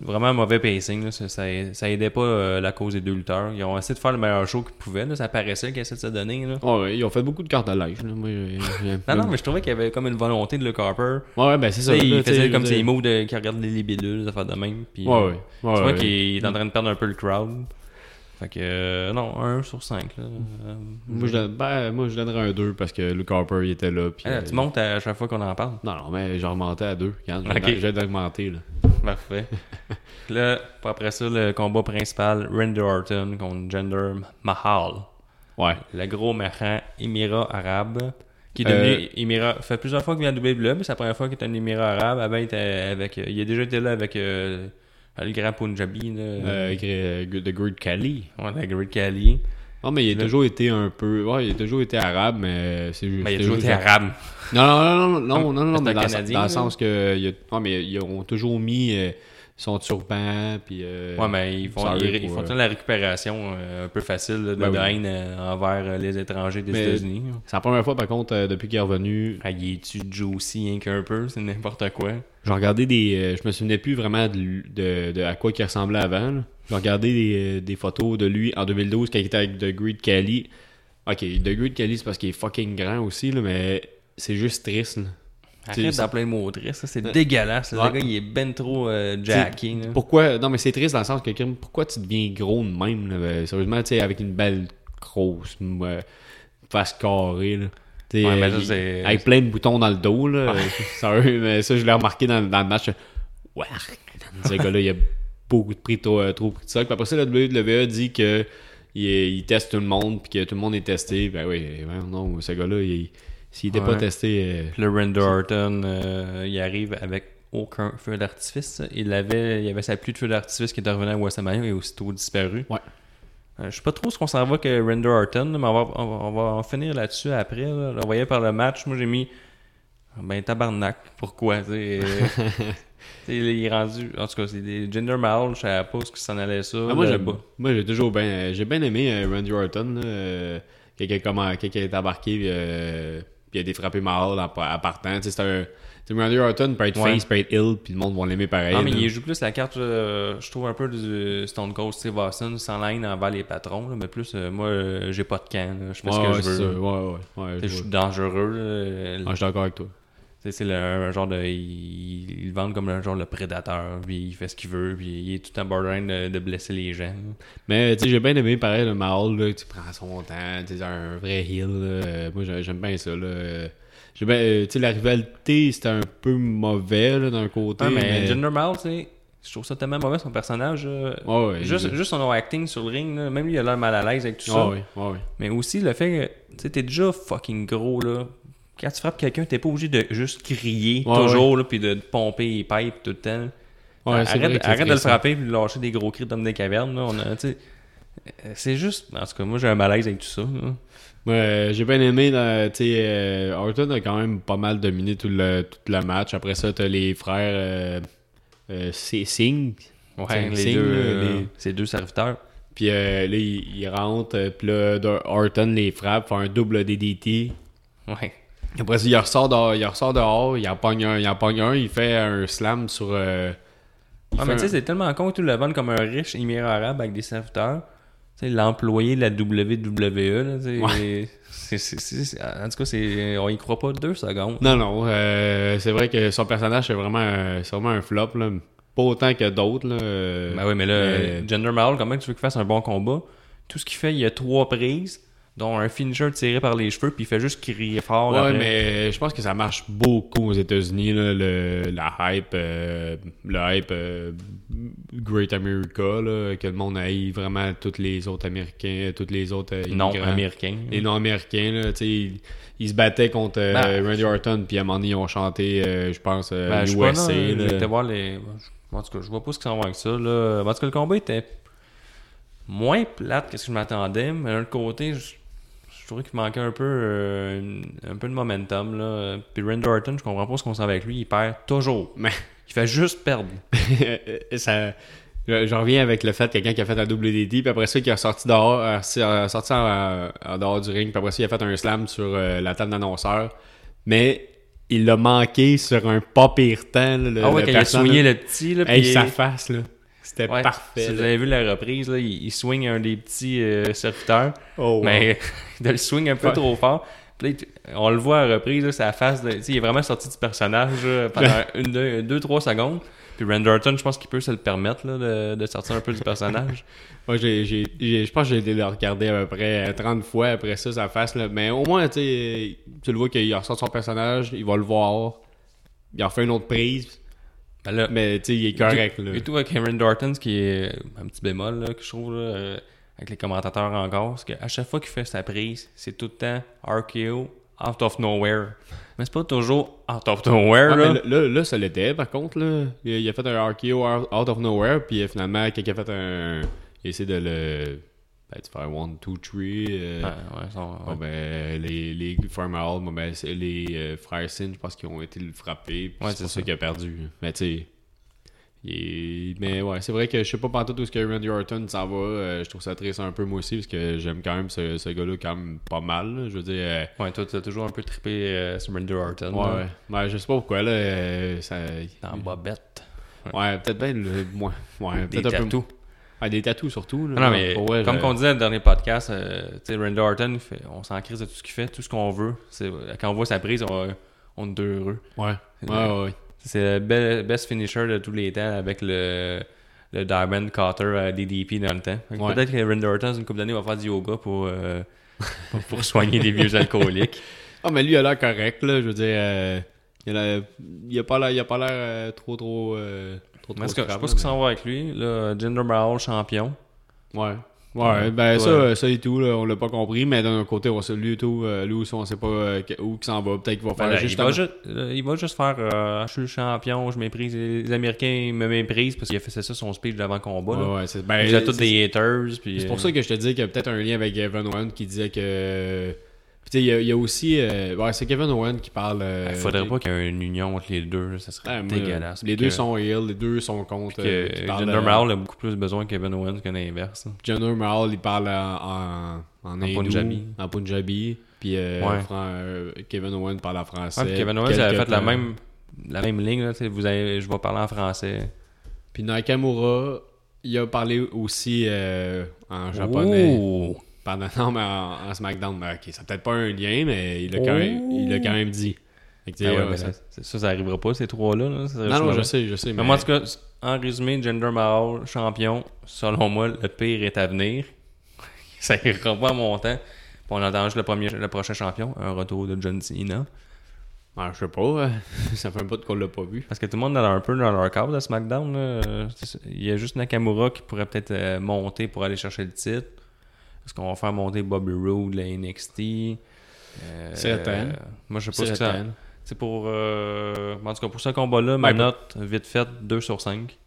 vraiment un mauvais pacing. Là, ça, ça, ça aidait pas euh, la cause des deux lutteurs. Ils ont essayé de faire le meilleur show qu'ils pouvaient. Là, ça paraissait qu'ils essaient de se donner. Là. Ouais, ouais, ils ont fait beaucoup de cartes de live, là. Moi, j'ai- j'ai- Non, non, mais je trouvais qu'il y avait comme une volonté de Luke Harper. Ouais, ouais, ben, c'est ça. là, il faisait comme dire- moves de, qui regardent les libidules, ça fait de même. Puis, Ouais, ouais. ouais, tu vois qu'il est en train de perdre un peu le crowd. Fait que, euh, non, 1 sur 5. Là. Euh, Moi, je, donne- ben, moi, je donnerais un 2 parce que Luke Harper, il était là. Puis, Ah, euh, tu montes à chaque fois qu'on en parle. Non, non, mais j'ai remonté à 2. Regarde, je Ok. viens- je viens d'augmenter, là. Parfait. là, après ça, le combat principal, Randy Orton contre Gender Mahal. Ouais. le gros méchant Émirat arabe, qui est Euh, devenu Émirat. Ça fait plusieurs fois qu'il vient de WWE, mais c'est la première fois qu'il est un Émirat arabe. Avant, il, était avec, euh, il a déjà été là avec euh, le grand Punjabi, là, Euh, euh, The Great Khali. ouais, la Great Khali. Non, mais il a toujours été un peu. Ouais, il a toujours été arabe, mais c'est juste. Mais il a toujours été arabe. Non, non, non, non, non, non, non, non, c'est mais dans, le- sens que. il mais ils ont toujours mis euh, son turban, puis. euh, Ouais, mais ils font, ils, font euh, toute la récupération euh, un peu facile là, de, Ben de oui. haine euh, envers les étrangers des États-Unis. C'est la première fois, par contre, depuis qu'il est revenu, Ah, il est-tu juicy hein, qu'un peu? C'est n'importe quoi. j'ai regardé des. je me souvenais plus vraiment de, de, de à quoi il ressemblait avant. J'ai regardé des, des photos de lui en 2012 quand il était avec The Great Khali. Ok, The Great Khali, c'est parce qu'il est fucking grand aussi, là, mais c'est juste triste. là. Arrête d'appeler le mot triste, ça, c'est dégueulasse. Le gars, il est ben trop euh, jacké. là. Pourquoi Non, mais c'est triste dans le sens que pourquoi tu deviens gros de même là? Ben, Sérieusement, tu sais, avec une belle grosse euh, face carrée. Là. Ouais, mais euh, ça, il- c'est- avec plein de boutons dans le dos. Là. Sérieux, mais ça, je l'ai remarqué dans, dans le match. Ouais, ce gars-là, il a beaucoup de prix, trop, euh, trop pris de ça. Puis après ça, la WWE dit que il, il teste tout le monde, puis que tout le monde est testé. Ben oui, ben non, ce gars-là, il- s'il était pas testé. euh, Le Randy Orton, euh, il arrive avec aucun feu d'artifice. Il avait, il avait sa pluie de feu d'artifice qui était revenu à WrestleMania et aussitôt disparu. Ouais. Euh, je sais pas trop ce qu'on s'en va que Randy Orton, mais on va, on va, on va en finir là-dessus après. Là. On voyait par le match, moi j'ai mis ben tabarnak. Pourquoi? euh, il est rendu. En tout cas, c'est des gender mal, je savais pas ce que ça en allait ça. Ah, moi, j'aime bas. Moi, j'ai toujours bien. J'ai bien aimé euh, Randy Orton. Euh, quelqu'un comment, quelqu'un est embarqué, euh, puis il a été frappé Mahal en, en partant. Tu sais, c'est un. tu sais, Randy Orton peut être Ouais. face, peut être ill, puis le monde va l'aimer pareil. Non, mais là. il joue plus la carte, euh, je trouve un peu du Stone Cold Steve Austin, sans haine envers les patrons, là, mais plus, euh, moi, euh, j'ai pas de camp, là, je fais Ouais, ce que ouais, je veux. ça. Ouais, ouais, ouais. Je suis dangereux. là. Je suis d'accord avec toi. C'est le un genre de. Il, il le vendent comme un genre de prédateur, puis il fait ce qu'il veut, puis il est tout en borderline de, de blesser les gens. Mais tu sais, j'ai bien aimé pareil le là, tu prends son temps, tu sais, un vrai heel. là. Moi j'ai- j'aime bien ça. Là. Euh, j'ai bien- tu sais, la rivalité c'était un peu mauvais d'un côté. Ouais, mais, mais... Jinder Mahal, tu sais, je trouve ça tellement mauvais son personnage. juste, juste son acting sur le ring, là, même lui, il a l'air mal à l'aise avec tout ça. Mais aussi le fait que, tu t'es déjà fucking gros, là. Quand tu frappes quelqu'un, t'es pas obligé de juste crier Ouais, toujours, là, puis de, pomper les pipes tout le temps. Ouais, arrête vrai arrête de le frapper puis de lâcher des gros cris d'homme des cavernes, là. On a, euh, c'est juste, en tout cas, moi j'ai un malaise avec tout ça. Ouais, euh, j'ai bien aimé, là, euh, Orton a quand même pas mal dominé tout le, tout le match. Après ça, t'as les frères euh, euh, Singh. Ouais, les deux, les- ces deux serviteurs. Puis euh, là, ils ils rentrent, puis là, Orton les frappe, fait un double DDT. Ouais. Après ça, il ressort dehors, il ressort dehors, il en pogne un, il en pogne un, il fait un slam sur... euh, fait mais tu sais, c'est tellement con que tu le vends comme un riche émirat arabe avec des serviteurs. Tu sais, l'employé de la WWE, là, tu sais, c'est- c'est- c'est- c'est- en tout cas, c'est, on y croit pas deux secondes. Non, non, euh, c'est vrai que son personnage, c'est vraiment, c'est vraiment un flop, là. Pas autant que d'autres, là. euh, Ben oui, mais là, Jinder Mahal, comment tu veux qu'il fasse un bon combat? Tout ce qu'il fait, il y a trois prises, dont un finisher tiré par les cheveux, puis il fait juste crier fort. Ouais, après. mais je pense que ça marche beaucoup aux États-Unis, là, le, la hype, euh, le hype euh, Great America, là, que le monde aille vraiment tous les autres Américains, tous les autres euh, Non, immigrants. américain. Les non-américains, là, tu sais, ils, ils se battaient contre euh, Ben, Randy Orton, puis à un moment donné, ils ont chanté, euh, je pense, euh, Ben, USA. été voir les. En tout cas, je vois pas ce qu'ils s'en vont avec ça. Là. En tout cas, le combat était moins plate que ce que je m'attendais, mais d'un autre côté, je, je trouvais qu'il manquait un peu, euh, un peu de momentum. Là. Puis Randy Orton, je comprends pas ce qu'on sent avec lui, il perd toujours. Mais- Il fait juste perdre. ça, je, je reviens avec le fait quelqu'un qui a fait un double DD, puis après ça, qui est sorti dehors, euh, euh, sorti en, en dehors du ring, puis après ça, il a fait un slam sur euh, la table d'annonceur. Mais il l'a manqué sur un pas pire temps. là, le- ah ouais, quand il a soigné le petit, là, puis- sa face, là. C'était Ouais, parfait. Si vous avez vu la reprise, là, il, il swing un des petits euh, serviteurs, Oh, mais de le swing un peu Ouais. trop fort. Puis là, tu- on le voit à la reprise, là, sa face, de, il est vraiment sorti du personnage pendant une, deux, deux, trois secondes. Puis Randy Orton, je pense qu'il peut se le permettre là, de, de sortir un peu du personnage. Moi, j'ai, je pense que j'ai été le regarder à peu près 30 fois après ça, sa face. Là. Mais au moins, tu le vois qu'il ressort son personnage, il va le voir. Il en fait une autre prise. Ben là, Mais tu sais, il est correct. Là. Et tout avec Orton, ce qui est un petit bémol là, que je trouve là, euh, avec les commentateurs encore, c'est qu'à chaque fois qu'il fait sa prise, c'est tout le temps RKO out of nowhere. Mais c'est pas toujours out of nowhere. Ah, là. mais là, ça l'était, par contre. Là. Il, a fait un RKO out of nowhere, puis euh, finalement, quelqu'un a fait un. Il a essayé de le. Ben, de faire 1, 2, 3. Euh, Ouais, ouais, bon, ouais. ben, les, les Farmer Hall, bon, ben, les euh, frères Sin, je pense qu'ils ont été le frapper. puis Ouais, c'est ça qu'il a perdu. Mais tu sais. Mais ouais, c'est vrai que je sais pas pantoute où ce que Randy Orton s'en va. euh, je trouve ça triste un peu moi aussi, parce que j'aime quand même ce, ce gars-là quand même pas mal. là. Je veux dire. euh, Ouais, toi, t'as toujours un peu trippé euh, sur Randy Orton. ouais, ouais. Ouais, je sais pas pourquoi, là. ça... Dans Bobette. Ouais, peut-être bien le moins. Ouais, Des peut-être un peu. Ah, des tatous surtout. Là. Non, non, mais Pour vrai, comme qu'on disait dans le dernier podcast, euh, Randy Orton, fait- on s'en crise de tout ce qu'il fait, tout ce qu'on veut. C'est- Quand on voit sa prise, on, on est heureux. Ouais. Ouais, ouais, ouais. C'est le be- best finisher de tous les temps avec le, le Diamond Cutter à DDP dans le temps. Ouais. Peut-être que Randy Orton, une couple d'années, va faire du yoga pour, euh, pour, soigner les vieux alcooliques. Ah, mais lui, il a l'air correct, là. Je veux dire, euh, il, a, il a pas l'air, il a pas l'air euh, trop, trop. Trop, trop Mais je sais pas là, ce qui s'en va avec lui. Là, Jinder Mahal, champion. Ouais. Ouais, ben Ouais. ça, ça et tout, là, on l'a pas compris, mais d'un côté, on sait, lui, et tout, euh, lui aussi, on sait pas euh, où qu'il s'en va. Peut-être qu'il va Ben faire là, juste il, va juste, il va juste faire euh, Je suis le champion, je méprise. Les Américains ils me méprisent parce qu'il a fait ça son speech d'avant combat. là. Ouais, ouais, c'est ben, Ils ont tous des haters. Puis, C'est pour ça que je te dis qu'il y a peut-être un lien avec Kevin Owen qui disait que. Puis, il y a- il y, a aussi. euh, ouais, c'est Kevin Owen qui parle. euh, Il faudrait pas qu'il y ait une union entre les deux. Ça serait Ah, dégueulasse. Les deux que- sont heal, les deux sont contre. euh, Jinder Mahal a beaucoup plus besoin que Kevin Owens que l'inverse. là. Jinder Mahal, il parle en, en, en, hindou, Punjabi. En Punjabi. Puis euh, Ouais. Euh, Kevin Owen parle en français. Ouais, Kevin Owens avait fait la même, la même ligne. Là, vous avez, je vais parler en français. Puis Nakamura, il a parlé aussi en japonais. Pendant, non, mais en, en SmackDown. Ben, ok, ça n'a peut-être pas un lien, mais il a quand, quand même dit. Que, Ah ouais, mais ça- ça, c'est- ça, arrivera pas, ces trois-là. là. Non, non, je sais, je sais. Mais moi, en tout cas, en résumé, Jinder Mahal, champion, selon moi, le pire est à venir. ça ira pas à mon temps. Puis on attend juste le, premier, le prochain champion, un retour de John Cena. Ah, je sais pas, euh, ça fait un bout qu'on l'a pas vu. Parce que tout le monde est un peu dans leur cadre à SmackDown. là. C'est. Il y a juste Nakamura qui pourrait peut-être euh, monter pour aller chercher le titre. Est-ce qu'on va faire monter Bobby Roode, la NXT Euh, Certain. euh, Moi, je sais pas ce que ça. C'est pour. euh, en tout cas, pour ce combat-là, ma note, vite faite, 2 sur 5.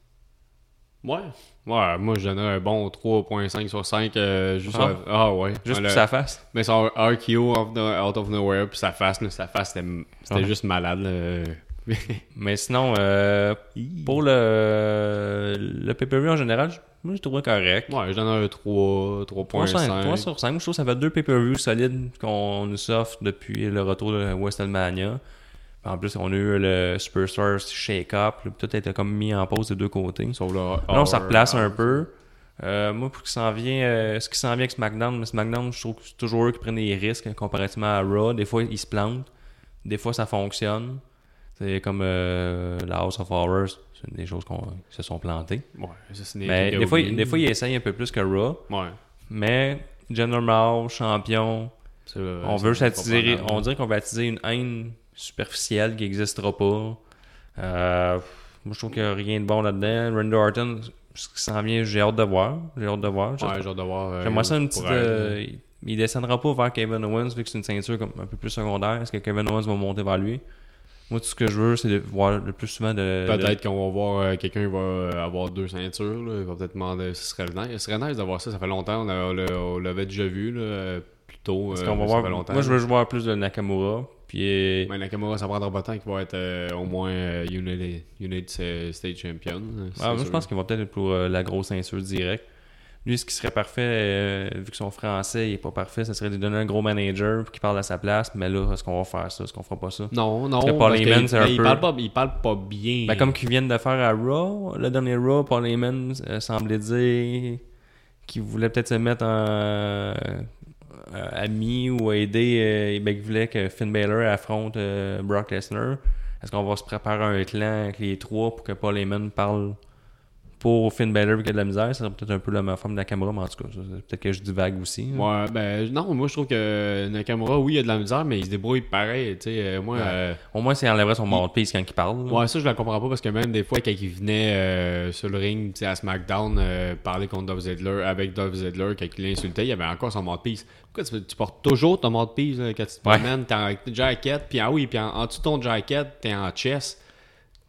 Ouais. Ouais, moi je donnerais un bon 3.5 sur 5. euh, juste Ah. à- ah ouais. Juste pour sa face. Mais son RKO out of nowhere, puis sa face, là, sa face, c'était juste malade. là. Mais sinon, euh, pour le, le pay-per-view en général, moi, je trouvais correct. Ouais, je donne un 3, 3, 3.5. 3 sur 5. Je trouve que ça fait deux pay-per-views solides qu'on nous offre depuis le retour de WrestleMania. En plus, on a eu le Superstars Shake-Up. Tout était comme mis en pause des deux côtés. Sauf le Là, on se replace un peu. Euh, moi, pour s'en vient, euh, ce qui s'en vient avec SmackDown, mais SmackDown, je trouve que c'est toujours eux qui prennent des risques comparativement à Raw. Des fois, ils se plantent. Des fois, ça fonctionne. C'est comme euh, la House of Horrors. C'est des choses qu'on qui se sont plantées. Ouais, ça, c'est Mais des fois, des fois, ils essayent un peu plus que Raw. Ouais. Mais General Mao, champion, euh, on veut juste pas attiser, banal. on dirait qu'on va attiser une haine superficielle qui n'existera pas. Euh, moi, je trouve qu'il n'y a rien de bon là-dedans. Randy Orton, ce qui s'en vient, j'ai hâte de voir. J'ai hâte de voir. Ouais, J'espère- j'ai hâte de voir. euh, J'aimerais ça une petite. euh, il- il descendra pas vers Kevin Owens vu que c'est une ceinture comme un peu plus secondaire. Est-ce que Kevin Owens va monter vers lui? Moi, tout ce que je veux, c'est de voir le plus souvent de. Peut-être qu'on va voir euh, quelqu'un qui va euh, avoir deux ceintures. Là. Il va peut-être demander. Ce serait nice, ce serait nice d'avoir ça. Ça fait longtemps. On, l'avait déjà vu là, euh, plus tôt. Euh, qu'on va ça voir. fait longtemps. Moi, je veux voir plus de Nakamura. Puis. Mais Nakamura, ça prendra pas de temps qu'il va être euh, au moins euh, United, United State Champion. euh, Ah, moi, je pense qu'il va peut-être être pour euh, la grosse ceinture directe. Lui, ce qui serait parfait, euh, vu que son français il est pas parfait, ce serait de lui donner un gros manager qui parle à sa place. Mais là, est-ce qu'on va faire ça? Est-ce qu'on fera pas ça? Non, non. Parce que Paul parce Heyman, qu'il- c'est un il peu- parle pas, il parle pas bien. Ben, comme qu'ils viennent de faire à Raw, le dernier Raw, Paul Heyman euh, semblait dire qu'il voulait peut-être se mettre en euh, ami ou aider, euh, ben, qu'il voulait que Finn Balor affronte euh, Brock Lesnar. Est-ce qu'on va se préparer un clan avec les trois pour que Paul Heyman parle pour Finn Balor vu qu'il y a de la misère? Ça serait peut-être un peu la même forme de la caméra, mais en tout cas, peut-être que je divague aussi. là. Ouais, ben non, moi je trouve que Nakamura, oui, il a de la misère, mais il se débrouille pareil. Tu sais, euh, moi, Ouais. euh, Au moins, c'est enlèverait son mouthpiece quand il parle. là. Ouais, ça, je la comprends pas parce que même des fois, quand il venait euh, sur le ring, tu sais, à SmackDown, euh, parler contre Dolph Ziggler, avec Dolph Ziggler, quand il l'insultait, il avait encore son mouthpiece. Pourquoi tu, tu portes toujours ton mouthpiece là, quand tu te promènes? T'es en jacket, puis ah oui, puis en, en dessous de ton jacket, t'es en chest.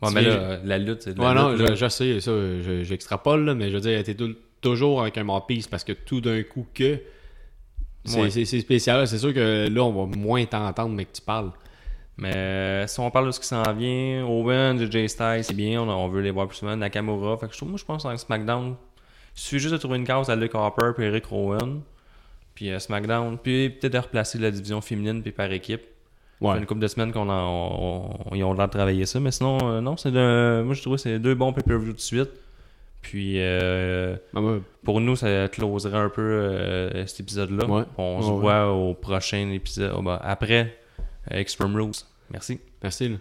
Ouais, mais là, euh, la lutte, c'est de la Ouais, non, lutte, là. je, je sais, ça, je- j'extrapole, là, mais je veux dire, t'es tou- toujours avec un mouthpiece parce que tout d'un coup que. C'est Ouais. c'est- c'est spécial, c'est sûr que là, on va moins t'entendre, mais que tu parles. Mais euh, si on parle de ce qui s'en vient, Owen, JJ Styles, c'est bien, on, on veut les voir plus souvent. Nakamura, fait que je trouve, moi je pense en SmackDown, il suffit juste de trouver une case à Luke Harper et Eric Rowan. Puis euh, SmackDown, puis peut-être de replacer la division féminine puis par équipe. Ça Ouais. fait une couple de semaines qu'on a, on, on- ils ont l'air de travailler ça, mais sinon, euh, non, c'est de, moi je trouve que c'est deux bons pay-per-view de suite. Puis euh, moi, pour nous, ça closerait un peu euh, cet épisode-là. Ouais. On se Ouais, voit au prochain épisode, oh, ben, après euh, Extreme Rules. Merci. merci, là.